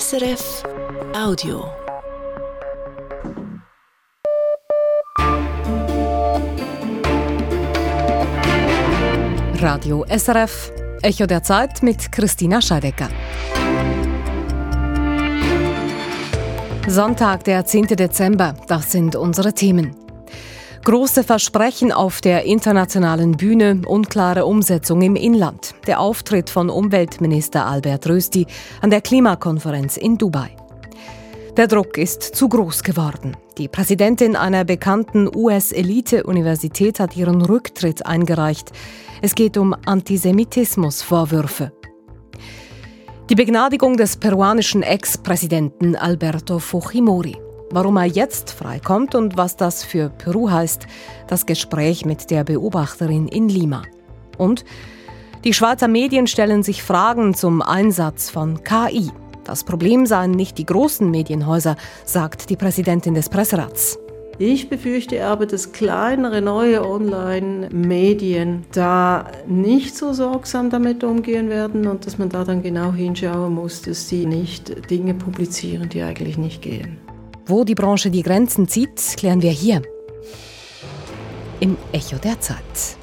SRF Audio. Radio SRF, Echo der Zeit mit Christina Scheidecker. Sonntag, der 10. Dezember, das sind unsere Themen. Große Versprechen auf der internationalen Bühne, unklare Umsetzung im Inland. Der Auftritt von Umweltminister Albert Rösti an der Klimakonferenz in Dubai. Der Druck ist zu groß geworden. Die Präsidentin einer bekannten US-Elite-Universität hat ihren Rücktritt eingereicht. Es geht um Antisemitismusvorwürfe. Die Begnadigung des peruanischen Ex-Präsidenten Alberto Fujimori. Warum er jetzt freikommt und was das für Peru heißt, das Gespräch mit der Beobachterin in Lima. Und die Schweizer Medien stellen sich Fragen zum Einsatz von KI. Das Problem seien nicht die großen Medienhäuser, sagt die Präsidentin des Presserats. Ich befürchte aber, dass kleinere neue Online-Medien da nicht so sorgsam damit umgehen werden und dass man da dann genau hinschauen muss, dass sie nicht Dinge publizieren, die eigentlich nicht gehen. Wo die Branche die Grenzen zieht, klären wir hier. Im Echo der Zeit.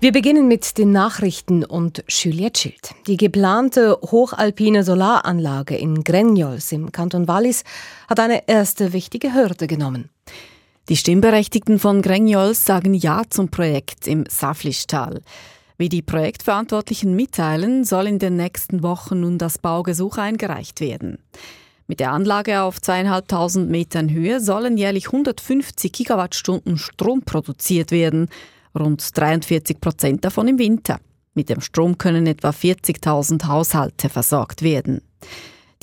Wir beginnen mit den Nachrichten und Juliette Schild. Die geplante hochalpine Solaranlage in Grenjols im Kanton Wallis hat eine erste wichtige Hürde genommen. Die Stimmberechtigten von Grenjols sagen Ja zum Projekt im Saflischtal. Wie die Projektverantwortlichen mitteilen, soll in den nächsten Wochen nun das Baugesuch eingereicht werden. Mit der Anlage auf zweieinhalbtausend Metern Höhe sollen jährlich 150 Gigawattstunden Strom produziert werden, rund 43 Prozent davon im Winter. Mit dem Strom können etwa 40.000 Haushalte versorgt werden.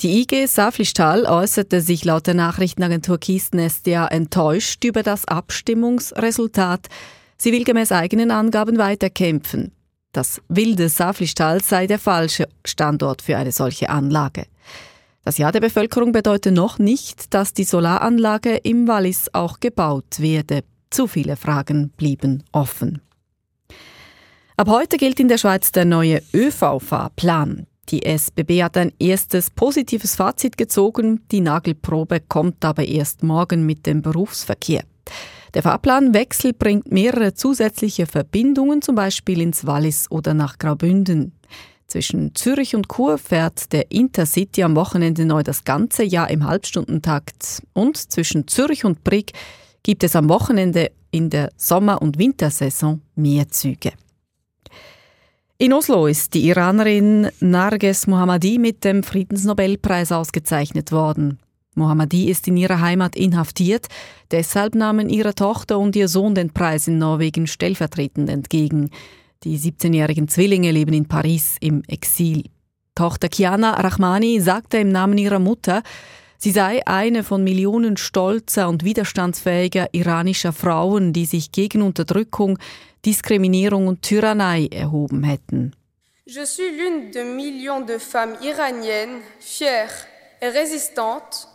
Die IG Saflistahl äußerte sich laut der Nachrichtenagentur Kiesnestia enttäuscht über das Abstimmungsresultat. Sie will gemäß eigenen Angaben weiterkämpfen. Das wilde Saflistahl sei der falsche Standort für eine solche Anlage. Das Ja der Bevölkerung bedeutet noch nicht, dass die Solaranlage im Wallis auch gebaut werde. Zu viele Fragen blieben offen. Ab heute gilt in der Schweiz der neue ÖV-Fahrplan. Die SBB hat ein erstes positives Fazit gezogen. Die Nagelprobe kommt aber erst morgen mit dem Berufsverkehr. Der Fahrplanwechsel bringt mehrere zusätzliche Verbindungen, zum Beispiel ins Wallis oder nach Graubünden. Zwischen Zürich und Chur fährt der Intercity am Wochenende neu das ganze Jahr im Halbstundentakt. Und zwischen Zürich und Brig gibt es am Wochenende in der Sommer- und Wintersaison mehr Züge. In Oslo ist die Iranerin Narges Mohammadi mit dem Friedensnobelpreis ausgezeichnet worden. Mohammadi ist in ihrer Heimat inhaftiert, deshalb nahmen ihre Tochter und ihr Sohn den Preis in Norwegen stellvertretend entgegen. Die 17-jährigen Zwillinge leben in Paris im Exil. Tochter Kiana Rahmani sagte im Namen ihrer Mutter, sie sei eine von Millionen stolzer und widerstandsfähiger iranischer Frauen, die sich gegen Unterdrückung, Diskriminierung und Tyrannei erhoben hätten. Je suis l'une de millions de femmes iraniennes, fières et résistantes,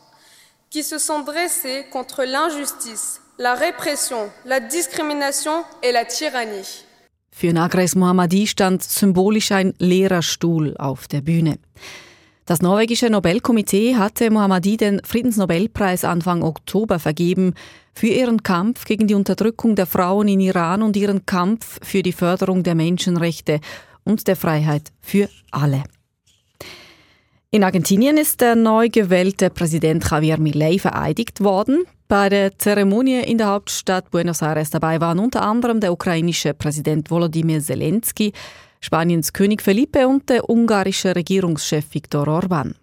qui se sont dressées contre l'injustice, la répression, la discrimination et la tyrannie. Für Nagres Mohammadi stand symbolisch ein leerer Stuhl auf der Bühne. Das norwegische Nobelkomitee hatte Mohammadi den Friedensnobelpreis Anfang Oktober vergeben für ihren Kampf gegen die Unterdrückung der Frauen in Iran und ihren Kampf für die Förderung der Menschenrechte und der Freiheit für alle. In Argentinien ist der neu gewählte Präsident Javier Milei vereidigt worden. Bei der Zeremonie in der Hauptstadt Buenos Aires dabei waren unter anderem der ukrainische Präsident Volodymyr Zelensky, Spaniens König Felipe und der ungarische Regierungschef Viktor Orban.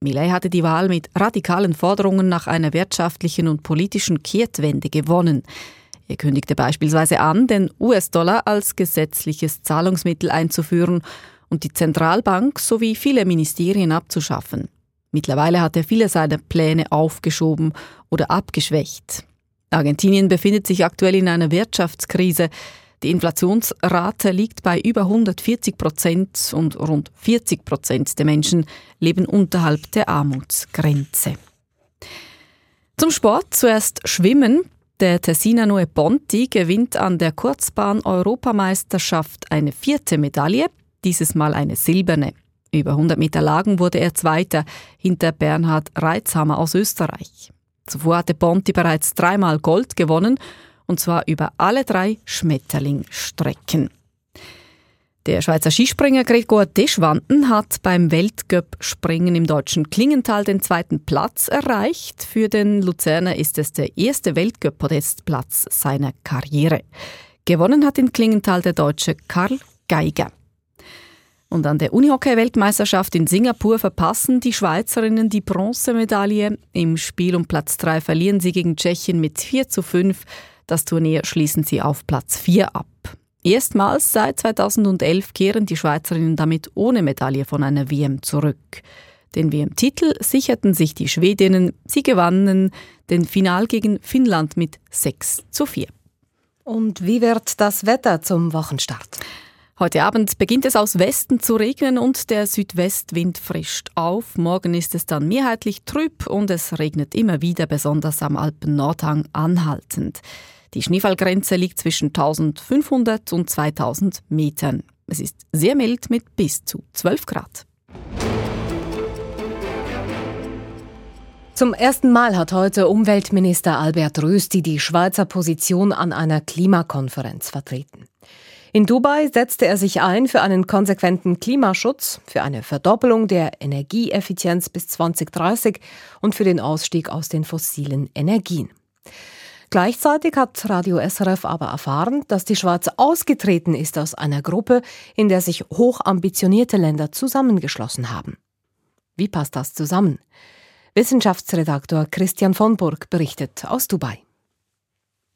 Millet hatte die Wahl mit radikalen Forderungen nach einer wirtschaftlichen und politischen Kehrtwende gewonnen. Er kündigte beispielsweise an, den US-Dollar als gesetzliches Zahlungsmittel einzuführen und die Zentralbank sowie viele Ministerien abzuschaffen. Mittlerweile hat er viele seiner Pläne aufgeschoben oder abgeschwächt. Argentinien befindet sich aktuell in einer Wirtschaftskrise. Die Inflationsrate liegt bei über 140 Prozent und rund 40 Prozent der Menschen leben unterhalb der Armutsgrenze. Zum Sport zuerst Schwimmen. Der Tessiner Noe Ponti gewinnt an der Kurzbahn-Europameisterschaft eine vierte Medaille dieses Mal eine silberne. Über 100 Meter Lagen wurde er Zweiter hinter Bernhard Reitzhammer aus Österreich. Zuvor hatte Bonti bereits dreimal Gold gewonnen, und zwar über alle drei Schmetterlingstrecken. Der Schweizer Skispringer Gregor Deschwanden hat beim Weltcup-Springen im deutschen Klingenthal den zweiten Platz erreicht. Für den Luzerner ist es der erste Weltcup-Podestplatz seiner Karriere. Gewonnen hat in Klingenthal der Deutsche Karl Geiger. Und an der Unihockey-Weltmeisterschaft in Singapur verpassen die Schweizerinnen die Bronzemedaille. Im Spiel um Platz 3 verlieren sie gegen Tschechien mit 4 zu 5. Das Turnier schließen sie auf Platz 4 ab. Erstmals seit 2011 kehren die Schweizerinnen damit ohne Medaille von einer WM zurück. Den WM-Titel sicherten sich die Schwedinnen. Sie gewannen den Final gegen Finnland mit 6 zu 4. Und wie wird das Wetter zum Wochenstart? Heute Abend beginnt es aus Westen zu regnen und der Südwestwind frischt auf. Morgen ist es dann mehrheitlich trüb und es regnet immer wieder, besonders am Alpen-Nordhang anhaltend. Die Schneefallgrenze liegt zwischen 1500 und 2000 Metern. Es ist sehr mild mit bis zu 12 Grad. Zum ersten Mal hat heute Umweltminister Albert Rösti die Schweizer Position an einer Klimakonferenz vertreten. In Dubai setzte er sich ein für einen konsequenten Klimaschutz, für eine Verdoppelung der Energieeffizienz bis 2030 und für den Ausstieg aus den fossilen Energien. Gleichzeitig hat Radio SRF aber erfahren, dass die Schweiz ausgetreten ist aus einer Gruppe, in der sich hochambitionierte Länder zusammengeschlossen haben. Wie passt das zusammen? Wissenschaftsredaktor Christian von Burg berichtet aus Dubai.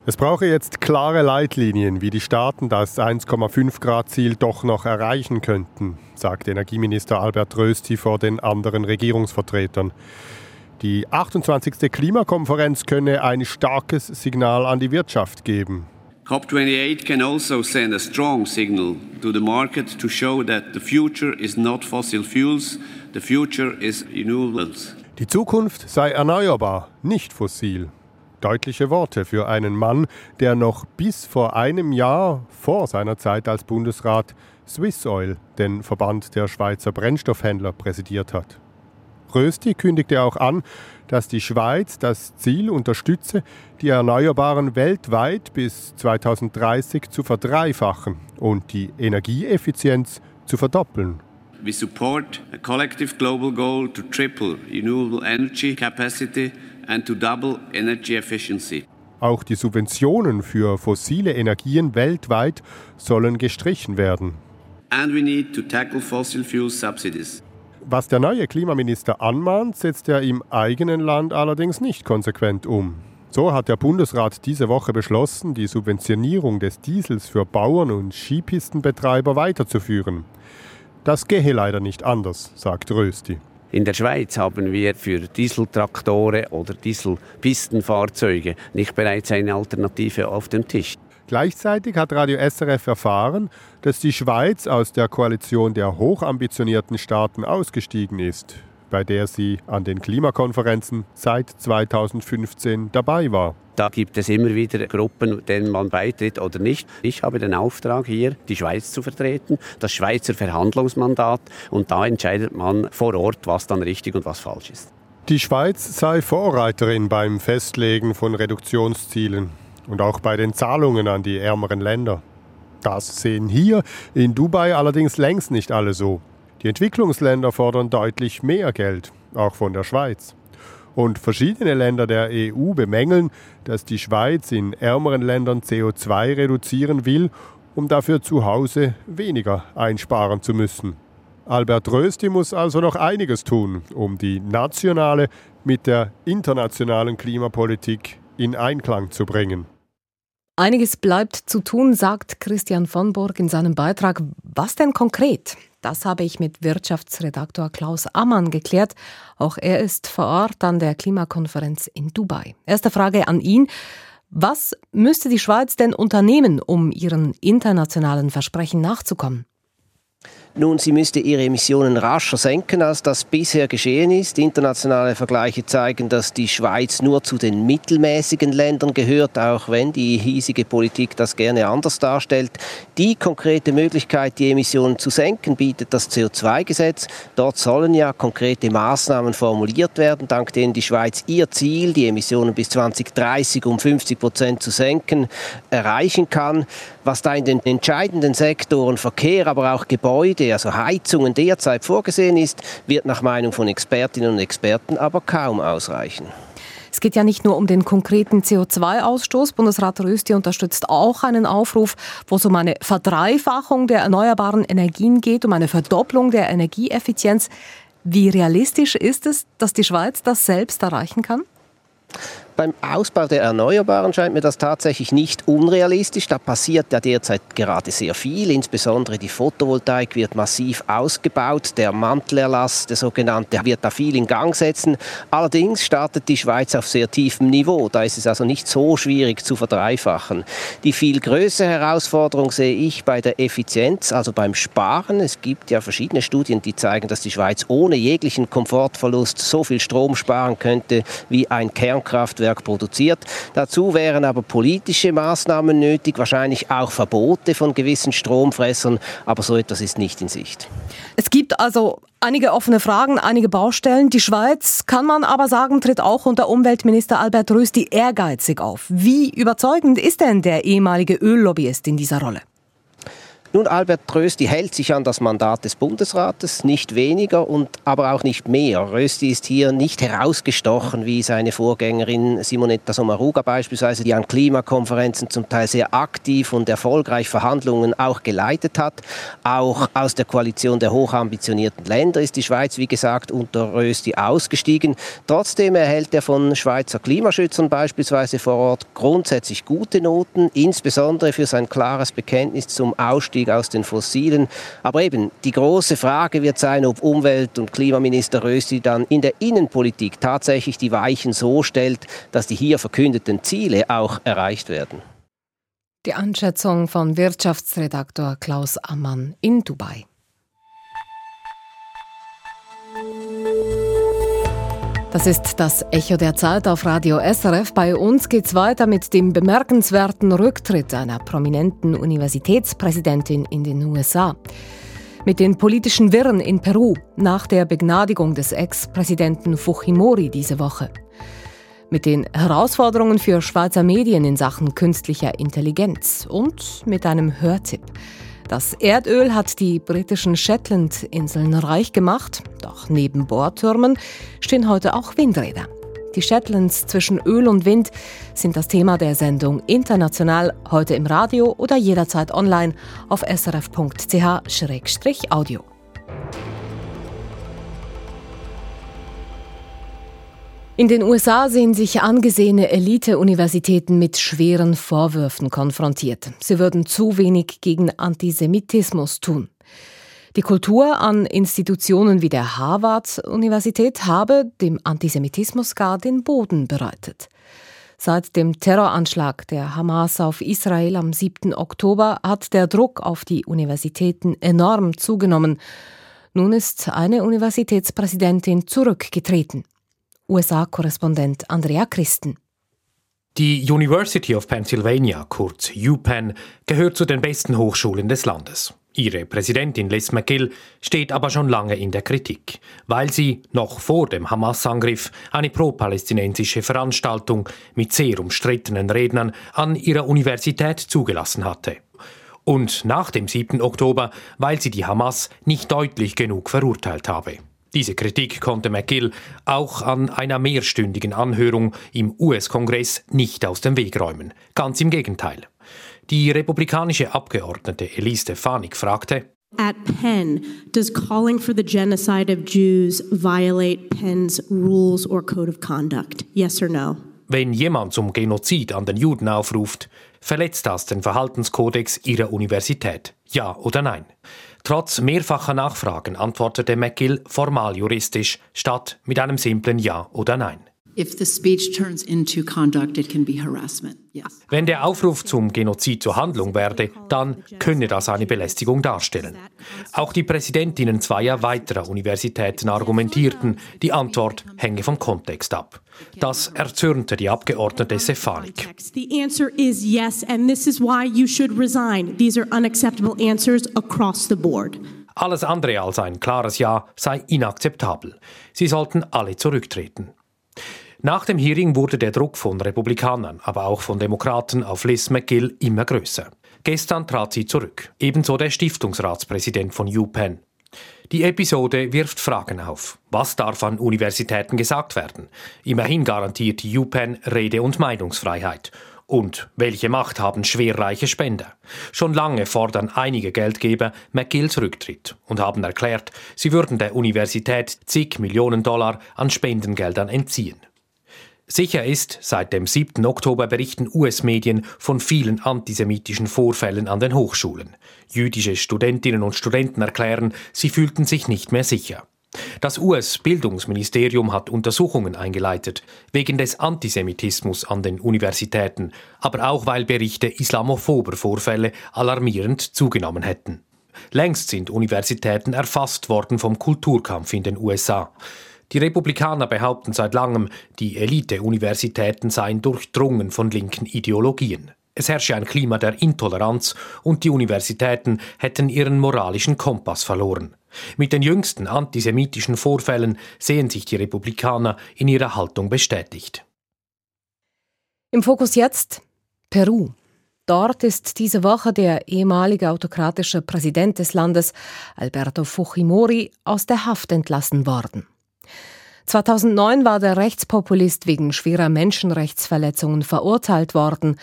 Es brauche jetzt klare Leitlinien, wie die Staaten das 1,5 Grad Ziel doch noch erreichen könnten, sagt Energieminister Albert Rösti vor den anderen Regierungsvertretern. Die 28. Klimakonferenz könne ein starkes Signal an die Wirtschaft geben. COP28 can also send a strong signal to the market to show that the future is not fossil fuels, the future is renewables. Die Zukunft sei erneuerbar, nicht fossil. Deutliche Worte für einen Mann, der noch bis vor einem Jahr vor seiner Zeit als Bundesrat Swiss Oil, den Verband der Schweizer Brennstoffhändler, präsidiert hat. Rösti kündigte auch an, dass die Schweiz das Ziel unterstütze, die Erneuerbaren weltweit bis 2030 zu verdreifachen und die Energieeffizienz zu verdoppeln. We support a collective global goal to triple renewable energy capacity and to double energy efficiency. Auch die Subventionen für fossile Energien weltweit sollen gestrichen werden. And we need to tackle fossil fuel subsidies. Was der neue Klimaminister anmahnt, setzt er im eigenen Land allerdings nicht konsequent um. So hat der Bundesrat diese Woche beschlossen, die Subventionierung des Diesels für Bauern und Skipistenbetreiber weiterzuführen. Das gehe leider nicht anders, sagt Rösti. In der Schweiz haben wir für Dieseltraktoren oder Dieselpistenfahrzeuge nicht bereits eine Alternative auf dem Tisch. Gleichzeitig hat Radio SRF erfahren, dass die Schweiz aus der Koalition der hochambitionierten Staaten ausgestiegen ist, bei der sie an den Klimakonferenzen seit 2015 dabei war. Da gibt es immer wieder Gruppen, denen man beitritt oder nicht. Ich habe den Auftrag hier, die Schweiz zu vertreten, das Schweizer Verhandlungsmandat und da entscheidet man vor Ort, was dann richtig und was falsch ist. Die Schweiz sei Vorreiterin beim Festlegen von Reduktionszielen und auch bei den Zahlungen an die ärmeren Länder. Das sehen hier in Dubai allerdings längst nicht alle so. Die Entwicklungsländer fordern deutlich mehr Geld, auch von der Schweiz. Und verschiedene Länder der EU bemängeln, dass die Schweiz in ärmeren Ländern CO2 reduzieren will, um dafür zu Hause weniger einsparen zu müssen. Albert Rösti muss also noch einiges tun, um die nationale mit der internationalen Klimapolitik in Einklang zu bringen. Einiges bleibt zu tun, sagt Christian von Burg in seinem Beitrag. Was denn konkret? Das habe ich mit Wirtschaftsredaktor Klaus Ammann geklärt. Auch er ist vor Ort an der Klimakonferenz in Dubai. Erste Frage an ihn. Was müsste die Schweiz denn unternehmen, um ihren internationalen Versprechen nachzukommen? Nun, sie müsste ihre Emissionen rascher senken, als das bisher geschehen ist. Internationale Vergleiche zeigen, dass die Schweiz nur zu den mittelmäßigen Ländern gehört, auch wenn die hiesige Politik das gerne anders darstellt. Die konkrete Möglichkeit, die Emissionen zu senken, bietet das CO2-Gesetz. Dort sollen ja konkrete Maßnahmen formuliert werden, dank denen die Schweiz ihr Ziel, die Emissionen bis 2030 um 50 Prozent zu senken, erreichen kann. Was da in den entscheidenden Sektoren Verkehr, aber auch Gebäude, also Heizungen derzeit vorgesehen ist, wird nach Meinung von Expertinnen und Experten aber kaum ausreichen. Es geht ja nicht nur um den konkreten CO2-Ausstoß. Bundesrat Rösti unterstützt auch einen Aufruf, wo es um eine Verdreifachung der erneuerbaren Energien geht, um eine Verdopplung der Energieeffizienz. Wie realistisch ist es, dass die Schweiz das selbst erreichen kann? Beim Ausbau der Erneuerbaren scheint mir das tatsächlich nicht unrealistisch. Da passiert ja derzeit gerade sehr viel. Insbesondere die Photovoltaik wird massiv ausgebaut. Der Mantelerlass, der sogenannte, wird da viel in Gang setzen. Allerdings startet die Schweiz auf sehr tiefem Niveau. Da ist es also nicht so schwierig zu verdreifachen. Die viel größere Herausforderung sehe ich bei der Effizienz, also beim Sparen. Es gibt ja verschiedene Studien, die zeigen, dass die Schweiz ohne jeglichen Komfortverlust so viel Strom sparen könnte wie ein Kernkraftwerk Kraftwerk produziert. Dazu wären aber politische Maßnahmen nötig, wahrscheinlich auch Verbote von gewissen Stromfressern, aber so etwas ist nicht in Sicht. Es gibt also einige offene Fragen, einige Baustellen. Die Schweiz, kann man aber sagen, tritt auch unter Umweltminister Albert Rösti ehrgeizig auf. Wie überzeugend ist denn der ehemalige Öllobbyist in dieser Rolle? Nun, Albert Rösti hält sich an das Mandat des Bundesrates, nicht weniger und aber auch nicht mehr. Rösti ist hier nicht herausgestochen wie seine Vorgängerin Simonetta Sommaruga beispielsweise, die an Klimakonferenzen zum Teil sehr aktiv und erfolgreich Verhandlungen auch geleitet hat. Auch aus der Koalition der hochambitionierten Länder ist die Schweiz, wie gesagt, unter Rösti ausgestiegen. Trotzdem erhält er von Schweizer Klimaschützern beispielsweise vor Ort grundsätzlich gute Noten, insbesondere für sein klares Bekenntnis zum Ausstieg Ausstieg aus den Fossilen. Aber eben, die große Frage wird sein, ob Umwelt- und Klimaminister Rösti dann in der Innenpolitik tatsächlich die Weichen so stellt, dass die hier verkündeten Ziele auch erreicht werden. Die Einschätzung von Wirtschaftsredaktor Klaus Ammann in Dubai. Das ist das Echo der Zeit auf Radio SRF. Bei uns geht's weiter mit dem bemerkenswerten Rücktritt einer prominenten Universitätspräsidentin in den USA. Mit den politischen Wirren in Peru nach der Begnadigung des Ex-Präsidenten Fujimori diese Woche. Mit den Herausforderungen für Schweizer Medien in Sachen künstlicher Intelligenz und mit einem Hörtipp. Das Erdöl hat die britischen Shetland-Inseln reich gemacht, doch neben Bohrtürmen stehen heute auch Windräder. Die Shetlands zwischen Öl und Wind sind das Thema der Sendung International heute im Radio oder jederzeit online auf srf.ch-audio. In den USA sehen sich angesehene Elite-Universitäten mit schweren Vorwürfen konfrontiert. Sie würden zu wenig gegen Antisemitismus tun. Die Kultur an Institutionen wie der Harvard-Universität habe dem Antisemitismus gar den Boden bereitet. Seit dem Terroranschlag der Hamas auf Israel am 7. Oktober hat der Druck auf die Universitäten enorm zugenommen. Nun ist eine Universitätspräsidentin zurückgetreten. USA-Korrespondent Andrea Christen. Die University of Pennsylvania, kurz UPenn, gehört zu den besten Hochschulen des Landes. Ihre Präsidentin Liz McGill steht aber schon lange in der Kritik, weil sie noch vor dem Hamas-Angriff eine pro-palästinensische Veranstaltung mit sehr umstrittenen Rednern an ihrer Universität zugelassen hatte. Und nach dem 7. Oktober, weil sie die Hamas nicht deutlich genug verurteilt habe. Diese Kritik konnte McGill auch an einer mehrstündigen Anhörung im US-Kongress nicht aus dem Weg räumen. Ganz im Gegenteil. Die republikanische Abgeordnete Elise Stefanik fragte, At Penn, does calling for the genocide of Jews violate Penn's rules or code of conduct? Yes or no? Wenn jemand zum Genozid an den Juden aufruft, verletzt das den Verhaltenskodex ihrer Universität? Ja oder nein? Trotz mehrfacher Nachfragen antwortete McGill formal juristisch statt mit einem simplen Ja oder Nein. Wenn der Aufruf zum Genozid zur Handlung werde, dann könne das eine Belästigung darstellen. Auch die Präsidentinnen zweier weiterer Universitäten argumentierten, die Antwort hänge vom Kontext ab. Das erzürnte die Abgeordnete Stefanik. The answer is yes, and this is why you should resign. These are unacceptable answers across the board. Alles andere als ein klares Ja sei inakzeptabel. Sie sollten alle zurücktreten. Nach dem Hearing wurde der Druck von Republikanern, aber auch von Demokraten auf Liz McGill immer größer. Gestern trat sie zurück, ebenso der Stiftungsratspräsident von UPenn. Die Episode wirft Fragen auf. Was darf an Universitäten gesagt werden? Immerhin garantiert die UPenn Rede- und Meinungsfreiheit. Und welche Macht haben schwerreiche Spender? Schon lange fordern einige Geldgeber McGills Rücktritt und haben erklärt, sie würden der Universität zig Millionen Dollar an Spendengeldern entziehen. Sicher ist, seit dem 7. Oktober berichten US-Medien von vielen antisemitischen Vorfällen an den Hochschulen. Jüdische Studentinnen und Studenten erklären, sie fühlten sich nicht mehr sicher. Das US-Bildungsministerium hat Untersuchungen eingeleitet wegen des Antisemitismus an den Universitäten, aber auch weil Berichte islamophober Vorfälle alarmierend zugenommen hätten. Längst sind Universitäten erfasst worden vom Kulturkampf in den USA. Die Republikaner behaupten seit langem, die Elite-Universitäten seien durchdrungen von linken Ideologien. Es herrsche ein Klima der Intoleranz und die Universitäten hätten ihren moralischen Kompass verloren. Mit den jüngsten antisemitischen Vorfällen sehen sich die Republikaner in ihrer Haltung bestätigt. Im Fokus jetzt Peru. Dort ist diese Woche der ehemalige autokratische Präsident des Landes, Alberto Fujimori, aus der Haft entlassen worden. 2009 war der Rechtspopulist wegen schwerer Menschenrechtsverletzungen verurteilt worden.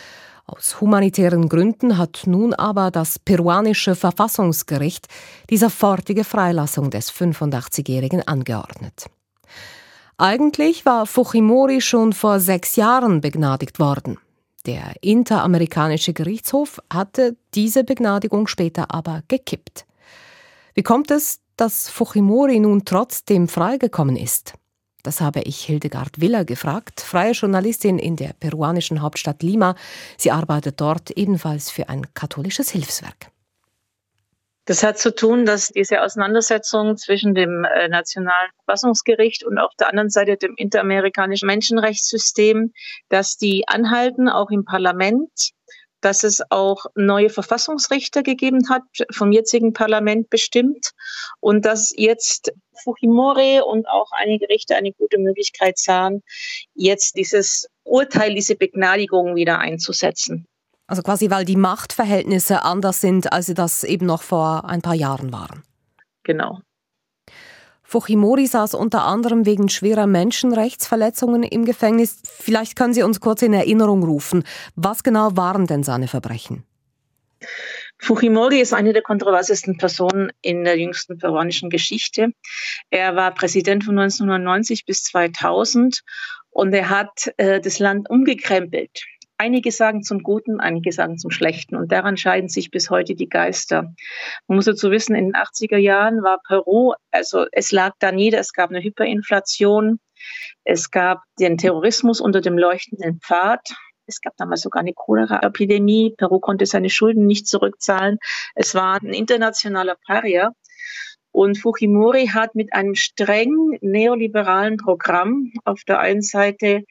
Aus humanitären Gründen hat nun aber das peruanische Verfassungsgericht die sofortige Freilassung des 85-Jährigen angeordnet. Eigentlich war Fujimori schon vor sechs Jahren begnadigt worden. Der Interamerikanische Gerichtshof hatte diese Begnadigung später aber gekippt. Wie kommt es, dass Fujimori nun trotzdem freigekommen ist? Das habe ich Hildegard Willer gefragt, freie Journalistin in der peruanischen Hauptstadt Lima. Sie arbeitet dort ebenfalls für ein katholisches Hilfswerk. Das hat zu tun, dass diese Auseinandersetzung zwischen dem äh, Nationalen Verfassungsgericht und auf der anderen Seite dem interamerikanischen Menschenrechtssystem, dass die anhalten, auch im Parlament, dass es auch neue Verfassungsrichter gegeben hat, vom jetzigen Parlament bestimmt und dass jetzt Fujimori und auch einige Richter eine gute Möglichkeit sahen, jetzt dieses Urteil, diese Begnadigung wieder einzusetzen. Also quasi, weil die Machtverhältnisse anders sind, als sie das eben noch vor ein paar Jahren waren. Genau. Fujimori saß unter anderem wegen schwerer Menschenrechtsverletzungen im Gefängnis. Vielleicht können Sie uns kurz in Erinnerung rufen. Was genau waren denn seine Verbrechen? Fujimori ist eine der kontroversesten Personen in der jüngsten peruanischen Geschichte. Er war Präsident von 1990 bis 2000 und er hat äh, das Land umgekrempelt. Einige sagen zum Guten, einige sagen zum Schlechten. Und daran scheiden sich bis heute die Geister. Man muss dazu wissen, in den 80er Jahren war Peru, also es lag da nieder, es gab eine Hyperinflation, es gab den Terrorismus unter dem leuchtenden Pfad. Es gab damals sogar eine Cholera-Epidemie. Peru konnte seine Schulden nicht zurückzahlen. Es war ein internationaler Paria. Und Fujimori hat mit einem streng neoliberalen Programm auf der einen Seite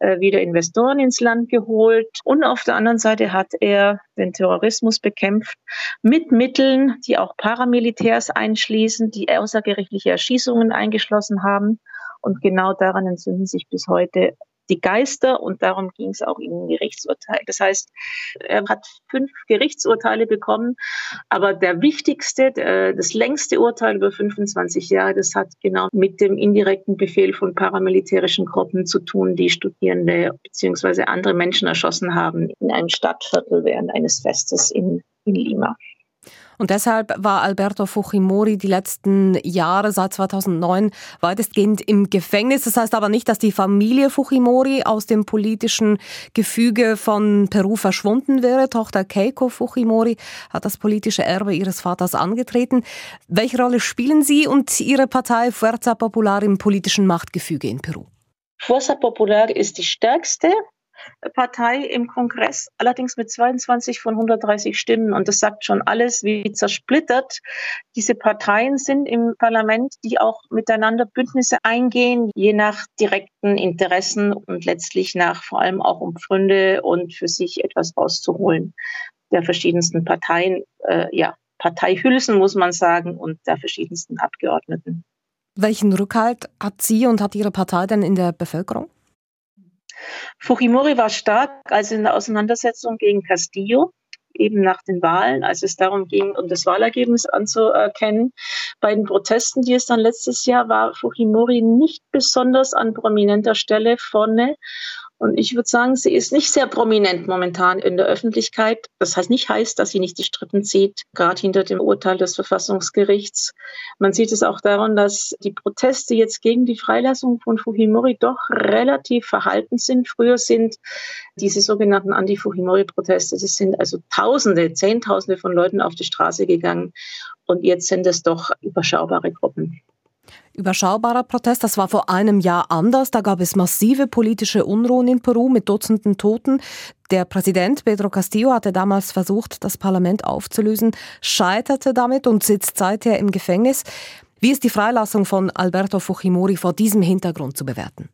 wieder Investoren ins Land geholt. Und auf der anderen Seite hat er den Terrorismus bekämpft mit Mitteln, die auch Paramilitärs einschließen, die außergerichtliche Erschießungen eingeschlossen haben. Und genau daran entzünden sich bis heute die Geister und darum ging es auch im Gerichtsurteil. Das heißt, er hat fünf Gerichtsurteile bekommen, aber der wichtigste, das längste Urteil über 25 Jahre, das hat genau mit dem indirekten Befehl von paramilitärischen Gruppen zu tun, die Studierende bzw. andere Menschen erschossen haben in einem Stadtviertel während eines Festes in, in Lima. Und deshalb war Alberto Fujimori die letzten Jahre seit 2009 weitestgehend im Gefängnis. Das heißt aber nicht, dass die Familie Fujimori aus dem politischen Gefüge von Peru verschwunden wäre. Tochter Keiko Fujimori hat das politische Erbe ihres Vaters angetreten. Welche Rolle spielen Sie und Ihre Partei Fuerza Popular im politischen Machtgefüge in Peru? Forza Popular ist die stärkste Partei im Kongress, allerdings mit 22 von 130 Stimmen. Und das sagt schon alles, wie zersplittert diese Parteien sind im Parlament, die auch miteinander Bündnisse eingehen, je nach direkten Interessen und letztlich nach vor allem auch um Pfründe und für sich etwas rauszuholen der verschiedensten Parteien, äh, ja, Parteihülsen, muss man sagen, und der verschiedensten Abgeordneten. Welchen Rückhalt hat sie und hat Ihre Partei denn in der Bevölkerung? Fujimori war stark, also in der Auseinandersetzung gegen Castillo, eben nach den Wahlen, als es darum ging, um das Wahlergebnis anzuerkennen. Bei den Protesten, die es dann letztes Jahr war, Fujimori nicht besonders an prominenter Stelle vorne. Und ich würde sagen, sie ist nicht sehr prominent momentan in der Öffentlichkeit. Das heißt nicht heißt, dass sie nicht die Strippen zieht, gerade hinter dem Urteil des Verfassungsgerichts. Man sieht es auch daran, dass die Proteste jetzt gegen die Freilassung von Fujimori doch relativ verhalten sind. Früher sind diese sogenannten Anti-Fujimori-Proteste, es sind also Tausende, Zehntausende von Leuten auf die Straße gegangen. Und jetzt sind es doch überschaubare Gruppen. Überschaubarer Protest, das war vor einem Jahr anders. Da gab es massive politische Unruhen in Peru mit Dutzenden Toten. Der Präsident Pedro Castillo hatte damals versucht, das Parlament aufzulösen, scheiterte damit und sitzt seither im Gefängnis. Wie ist die Freilassung von Alberto Fujimori vor diesem Hintergrund zu bewerten?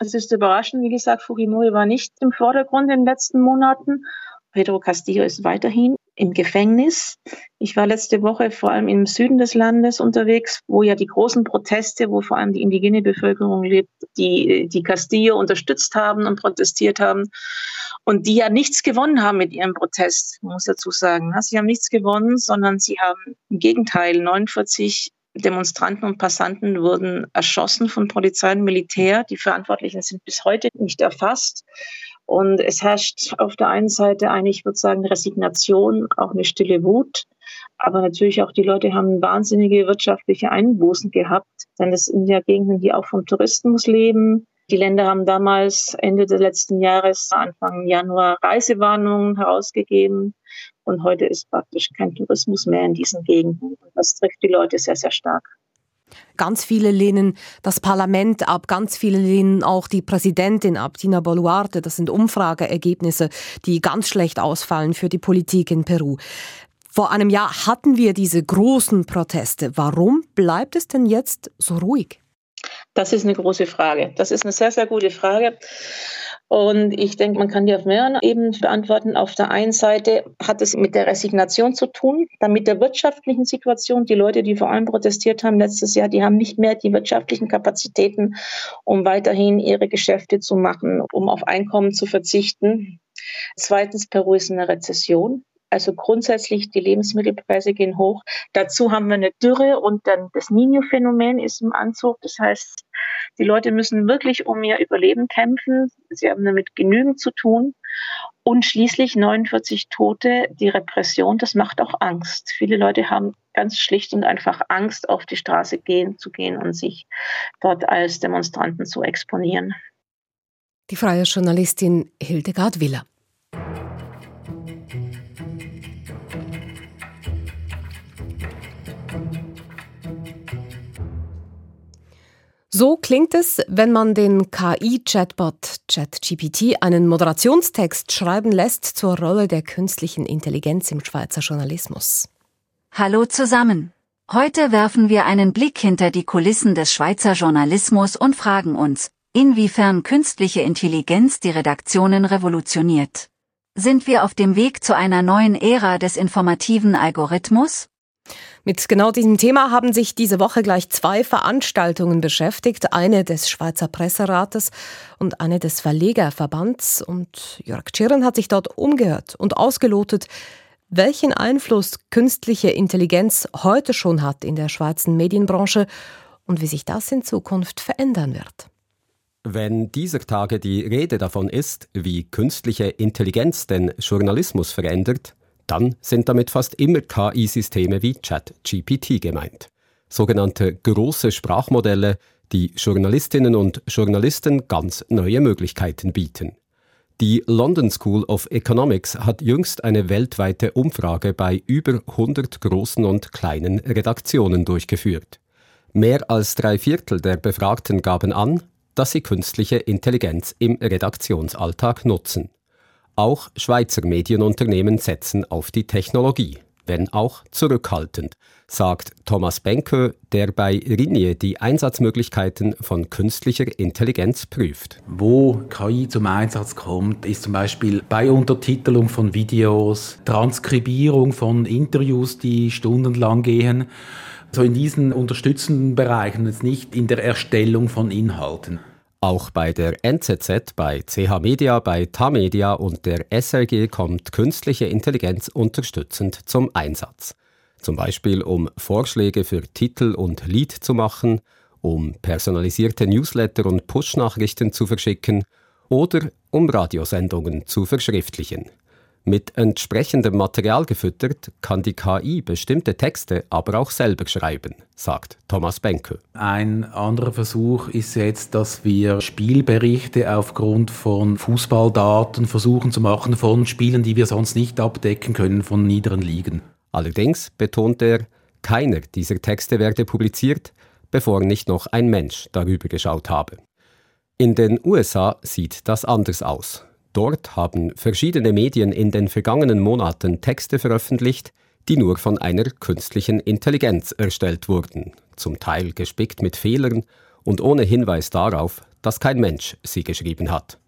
Es ist überraschend, wie gesagt, Fujimori war nicht im Vordergrund in den letzten Monaten. Pedro Castillo ist weiterhin im Gefängnis. Ich war letzte Woche vor allem im Süden des Landes unterwegs, wo ja die großen Proteste, wo vor allem die indigene Bevölkerung lebt, die, die Castillo unterstützt haben und protestiert haben und die ja nichts gewonnen haben mit ihrem Protest, muss dazu sagen. Ne? Sie haben nichts gewonnen, sondern sie haben im Gegenteil 49 Demonstranten und Passanten wurden erschossen von Polizei und Militär. Die Verantwortlichen sind bis heute nicht erfasst. Und es herrscht auf der einen Seite eigentlich, ich würde sagen, Resignation, auch eine stille Wut. Aber natürlich auch die Leute haben wahnsinnige wirtschaftliche Einbußen gehabt, denn das sind ja Gegenden, die auch vom Tourismus leben. Die Länder haben damals Ende des letzten Jahres, Anfang Januar, Reisewarnungen herausgegeben. Und heute ist praktisch kein Tourismus mehr in diesen Gegenden. Und das trifft die Leute sehr, sehr stark. Ganz viele lehnen das Parlament ab, ganz viele lehnen auch die Präsidentin ab, Tina Boluarte. Das sind Umfrageergebnisse, die ganz schlecht ausfallen für die Politik in Peru. Vor einem Jahr hatten wir diese großen Proteste. Warum bleibt es denn jetzt so ruhig? Das ist eine große Frage. Das ist eine sehr, sehr gute Frage. Und ich denke, man kann die auf mehreren Ebenen beantworten. Auf der einen Seite hat es mit der Resignation zu tun, dann mit der wirtschaftlichen Situation. Die Leute, die vor allem protestiert haben letztes Jahr, die haben nicht mehr die wirtschaftlichen Kapazitäten, um weiterhin ihre Geschäfte zu machen, um auf Einkommen zu verzichten. Zweitens, Peru ist in einer Rezession. Also grundsätzlich, die Lebensmittelpreise gehen hoch. Dazu haben wir eine Dürre und dann das Nino-Phänomen ist im Anzug. Das heißt, die Leute müssen wirklich um ihr Überleben kämpfen. Sie haben damit genügend zu tun. Und schließlich 49 Tote, die Repression, das macht auch Angst. Viele Leute haben ganz schlicht und einfach Angst, auf die Straße gehen, zu gehen und sich dort als Demonstranten zu exponieren. Die freie Journalistin Hildegard Willer. So klingt es, wenn man den KI-Chatbot ChatGPT einen Moderationstext schreiben lässt zur Rolle der künstlichen Intelligenz im Schweizer Journalismus. Hallo zusammen. Heute werfen wir einen Blick hinter die Kulissen des Schweizer Journalismus und fragen uns, inwiefern künstliche Intelligenz die Redaktionen revolutioniert. Sind wir auf dem Weg zu einer neuen Ära des informativen Algorithmus? Mit genau diesem Thema haben sich diese Woche gleich zwei Veranstaltungen beschäftigt. Eine des Schweizer Presserates und eine des Verlegerverbands. Und Jörg Tschirren hat sich dort umgehört und ausgelotet, welchen Einfluss künstliche Intelligenz heute schon hat in der Schweizer Medienbranche und wie sich das in Zukunft verändern wird. Wenn dieser Tage die Rede davon ist, wie künstliche Intelligenz den Journalismus verändert, dann sind damit fast immer KI-Systeme wie ChatGPT gemeint. Sogenannte große Sprachmodelle, die Journalistinnen und Journalisten ganz neue Möglichkeiten bieten. Die London School of Economics hat jüngst eine weltweite Umfrage bei über 100 großen und kleinen Redaktionen durchgeführt. Mehr als drei Viertel der Befragten gaben an, dass sie künstliche Intelligenz im Redaktionsalltag nutzen. Auch Schweizer Medienunternehmen setzen auf die Technologie, wenn auch zurückhaltend, sagt Thomas Benke, der bei Rinje die Einsatzmöglichkeiten von künstlicher Intelligenz prüft. Wo KI zum Einsatz kommt, ist zum Beispiel bei Untertitelung von Videos, Transkribierung von Interviews, die stundenlang gehen. So in diesen unterstützenden Bereichen, jetzt nicht in der Erstellung von Inhalten. Auch bei der NZZ, bei CH Media, bei Tamedia und der SRG kommt künstliche Intelligenz unterstützend zum Einsatz. Zum Beispiel um Vorschläge für Titel und Lied zu machen, um personalisierte Newsletter und Push-Nachrichten zu verschicken oder um Radiosendungen zu verschriftlichen. Mit entsprechendem Material gefüttert kann die KI bestimmte Texte aber auch selber schreiben, sagt Thomas Benke. Ein anderer Versuch ist jetzt, dass wir Spielberichte aufgrund von Fußballdaten versuchen zu machen von Spielen, die wir sonst nicht abdecken können von niederen Ligen. Allerdings betont er, keiner dieser Texte werde publiziert, bevor nicht noch ein Mensch darüber geschaut habe. In den USA sieht das anders aus. Dort haben verschiedene Medien in den vergangenen Monaten Texte veröffentlicht, die nur von einer künstlichen Intelligenz erstellt wurden, zum Teil gespickt mit Fehlern und ohne Hinweis darauf, dass kein Mensch sie geschrieben hat.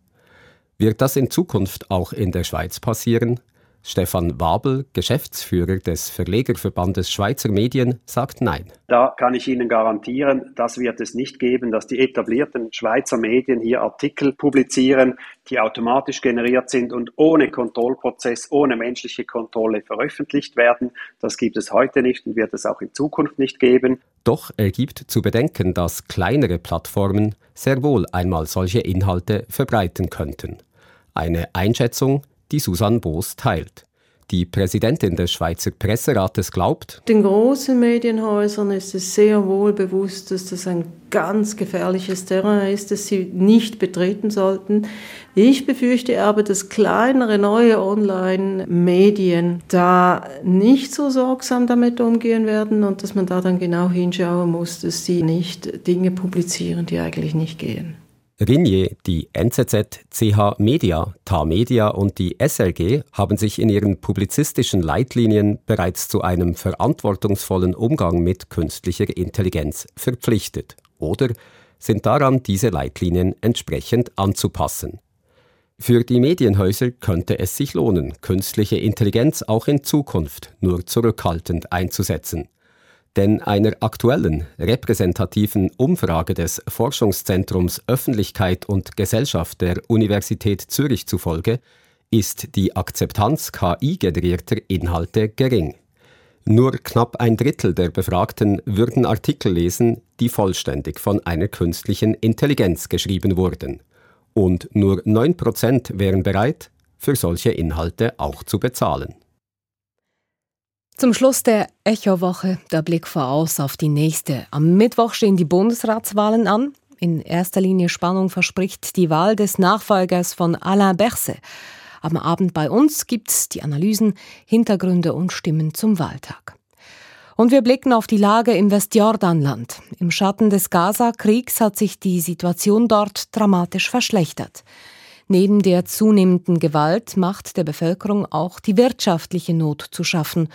Wird das in Zukunft auch in der Schweiz passieren? Stefan Wabel, Geschäftsführer des Verlegerverbandes Schweizer Medien, sagt Nein. Da kann ich Ihnen garantieren, das wird es nicht geben, dass die etablierten Schweizer Medien hier Artikel publizieren, die automatisch generiert sind und ohne Kontrollprozess, ohne menschliche Kontrolle veröffentlicht werden. Das gibt es heute nicht und wird es auch in Zukunft nicht geben. Doch er gibt zu bedenken, dass kleinere Plattformen sehr wohl einmal solche Inhalte verbreiten könnten. Eine Einschätzung, die Susanne Boos teilt. Die Präsidentin des Schweizer Presserates glaubt, den großen Medienhäusern ist es sehr wohl bewusst, dass das ein ganz gefährliches Terrain ist, das sie nicht betreten sollten. Ich befürchte aber, dass kleinere neue Online-Medien da nicht so sorgsam damit umgehen werden und dass man da dann genau hinschauen muss, dass sie nicht Dinge publizieren, die eigentlich nicht gehen. Ringier, die NZZ, CH Media, TA Media und die SLG haben sich in ihren publizistischen Leitlinien bereits zu einem verantwortungsvollen Umgang mit künstlicher Intelligenz verpflichtet oder sind daran, diese Leitlinien entsprechend anzupassen. Für die Medienhäuser könnte es sich lohnen, künstliche Intelligenz auch in Zukunft nur zurückhaltend einzusetzen. Denn einer aktuellen, repräsentativen Umfrage des Forschungszentrums Öffentlichkeit und Gesellschaft der Universität Zürich zufolge ist die Akzeptanz KI-generierter Inhalte gering. Nur knapp ein Drittel der Befragten würden Artikel lesen, die vollständig von einer künstlichen Intelligenz geschrieben wurden. Und nur 9% wären bereit, für solche Inhalte auch zu bezahlen. Zum Schluss der Echo-Woche der Blick voraus auf die nächste. Am Mittwoch stehen die Bundesratswahlen an. In erster Linie Spannung verspricht die Wahl des Nachfolgers von Alain Berset. Am Abend bei uns gibt's die Analysen, Hintergründe und Stimmen zum Wahltag. Und wir blicken auf die Lage im Westjordanland. Im Schatten des Gaza-Kriegs hat sich die Situation dort dramatisch verschlechtert. Neben der zunehmenden Gewalt macht der Bevölkerung auch die wirtschaftliche Not zu schaffen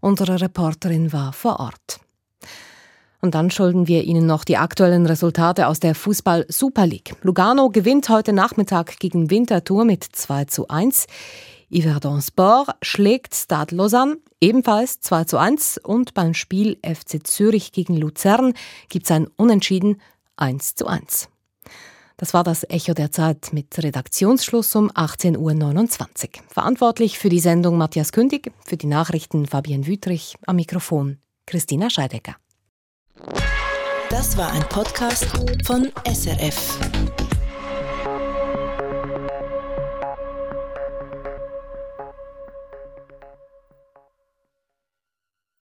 Unsere Reporterin war vor Ort. Und dann schulden wir Ihnen noch die aktuellen Resultate aus der Fußball Super League. Lugano gewinnt heute Nachmittag gegen Winterthur mit 2 zu 1. Yverdon Sport schlägt Stade Lausanne ebenfalls 2 zu 1 und beim Spiel FC Zürich gegen Luzern gibt es ein Unentschieden 1 zu 1. Das war das Echo der Zeit mit Redaktionsschluss um 18.29 Uhr. Verantwortlich für die Sendung Matthias Kündig, für die Nachrichten Fabienne Wüthrich, am Mikrofon Christina Scheidecker. Das war ein Podcast von SRF.